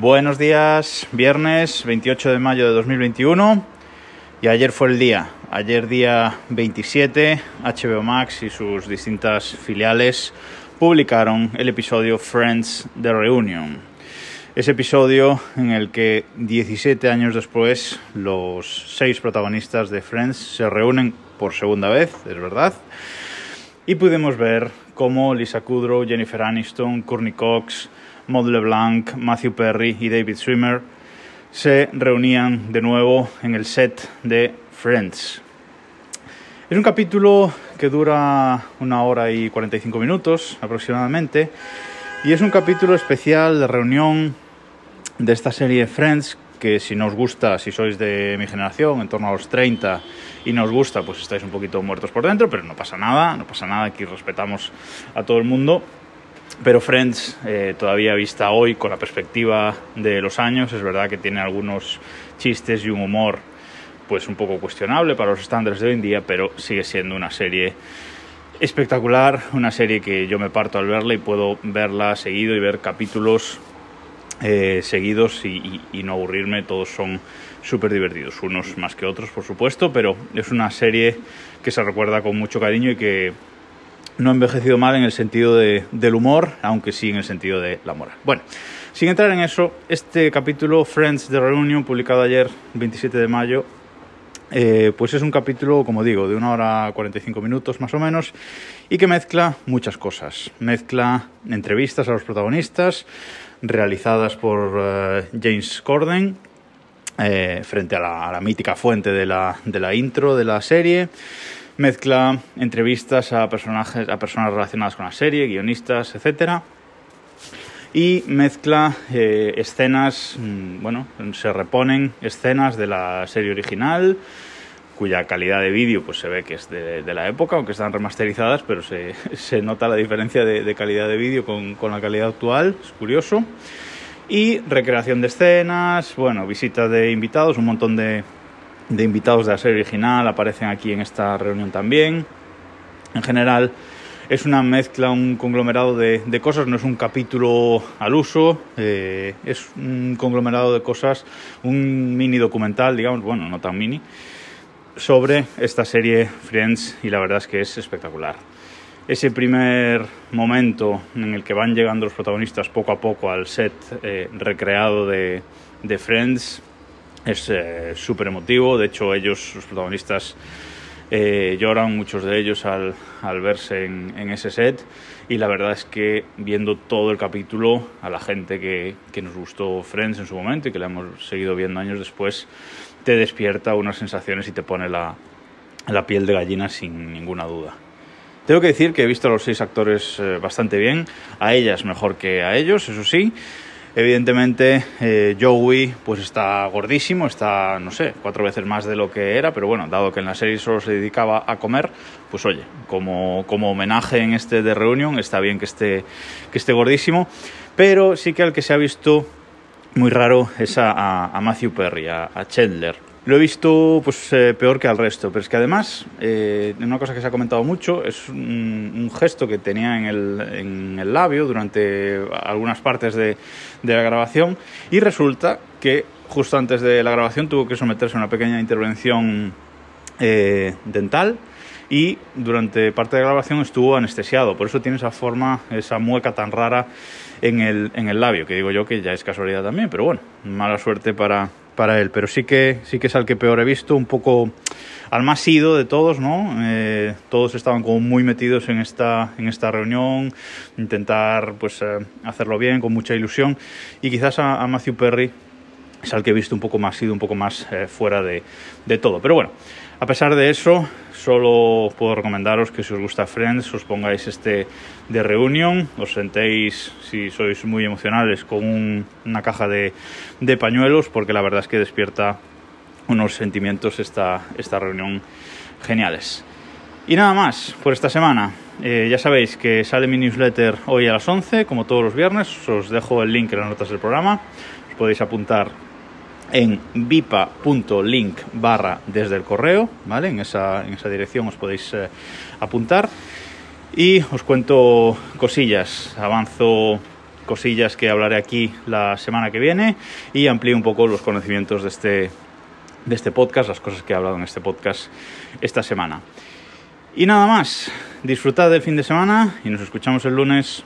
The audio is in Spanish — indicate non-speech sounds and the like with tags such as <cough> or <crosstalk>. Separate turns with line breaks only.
Buenos días, viernes 28 de mayo de 2021 y ayer fue el día, ayer día 27, HBO Max y sus distintas filiales publicaron el episodio Friends The Reunion. Ese episodio en el que 17 años después los seis protagonistas de Friends se reúnen por segunda vez, es verdad, y pudimos ver cómo Lisa Kudrow, Jennifer Aniston, Courtney Cox, Maud LeBlanc, Matthew Perry y David Schwimmer se reunían de nuevo en el set de Friends. Es un capítulo que dura una hora y 45 minutos aproximadamente y es un capítulo especial de reunión de esta serie Friends que si nos gusta, si sois de mi generación, en torno a los 30 y nos gusta, pues estáis un poquito muertos por dentro, pero no pasa nada, no pasa nada, aquí respetamos a todo el mundo. Pero Friends, eh, todavía vista hoy con la perspectiva de los años, es verdad que tiene algunos chistes y un humor pues un poco cuestionable para los estándares de hoy en día, pero sigue siendo una serie espectacular, una serie que yo me parto al verla y puedo verla seguido y ver capítulos eh, seguidos y, no aburrirme, todos son súper divertidos, unos más que otros por supuesto, pero es una serie que se recuerda con mucho cariño y que no ha envejecido mal en el sentido de, del humor, aunque sí en el sentido de la moral. Bueno, sin entrar en eso, este capítulo, Friends de Reunion, publicado ayer, 27 de mayo, eh, pues es un capítulo, como digo, de una hora 45 minutos más o menos, y que mezcla muchas cosas. Mezcla entrevistas a los protagonistas, realizadas por uh, James Corden, eh, frente a la, mítica fuente de la, de la intro de la serie Mezcla entrevistas a personajes, a personas relacionadas con la serie, guionistas, etc. Y mezcla eh, escenas, mm, bueno, se reponen escenas de la serie original, cuya calidad de vídeo pues se ve que es de, la época, aunque están remasterizadas, pero se, <laughs> nota la diferencia de, calidad de vídeo con, la calidad actual, es curioso. Y recreación de escenas, bueno, visitas de invitados, un montón de, invitados de la serie original aparecen aquí en esta reunión también. En general es una mezcla, un conglomerado de, de cosas, no es un capítulo al uso, eh, es un conglomerado de cosas, un mini documental, digamos, bueno, no tan mini, sobre esta serie Friends y la verdad es que es espectacular. Ese primer momento en el que van llegando los protagonistas poco a poco al set eh, recreado de, de Friends es eh, súper emotivo. De hecho, ellos, los protagonistas, eh, lloran, muchos de ellos, al, al verse en, en, ese set. Y la verdad es que viendo todo el capítulo, a la gente que, que nos gustó Friends en su momento y que la hemos seguido viendo años después, te despierta unas sensaciones y te pone la, la piel de gallina sin ninguna duda. Tengo que decir que he visto a los seis actores eh, bastante bien, a ellas mejor que a ellos, eso sí. Evidentemente, eh, Joey pues está gordísimo, está, no sé, cuatro veces más de lo que era, pero bueno, dado que en la serie solo se dedicaba a comer, pues oye, como, como homenaje en este de reunión, está bien que esté, que esté gordísimo, pero sí que al que se ha visto muy raro es a, a Matthew Perry, a, a Chandler. Lo he visto pues eh, peor que al resto, pero es que además, eh, una cosa que se ha comentado mucho es un, un gesto que tenía en el, en el, labio durante algunas partes de, de, la grabación y resulta que justo antes de la grabación tuvo que someterse a una pequeña intervención eh, dental y durante parte de la grabación estuvo anestesiado, por eso tiene esa forma, esa mueca tan rara en el, en el labio, que digo yo que ya es casualidad también, pero bueno, mala suerte para para él, pero sí que, sí que es al que peor he visto, un poco al más ido de todos, ¿no? Eh, todos estaban como muy metidos en esta, en esta reunión, intentar pues eh, hacerlo bien, con mucha ilusión, y quizás a, a, Matthew Perry es al que he visto un poco más ido, un poco más eh, fuera de, de todo. Pero bueno, a pesar de eso, solo puedo recomendaros que si os gusta Friends, os pongáis este de reunión, os sentéis, si sois muy emocionales, con un, una caja de, de, pañuelos, porque la verdad es que despierta unos sentimientos esta, esta reunión geniales. Y nada más por esta semana. Eh, ya sabéis que sale mi newsletter hoy a las 11, como todos los viernes. Os dejo el link en las notas del programa. Os podéis apuntar en vipa.link barra desde el correo, ¿vale? En esa, en esa dirección os podéis eh, apuntar. Y os cuento cosillas. Avanzo cosillas que hablaré aquí la semana que viene y amplíe un poco los conocimientos de este, de este podcast, las cosas que he hablado en este podcast esta semana. Y nada más, disfrutad del fin de semana y nos escuchamos el lunes.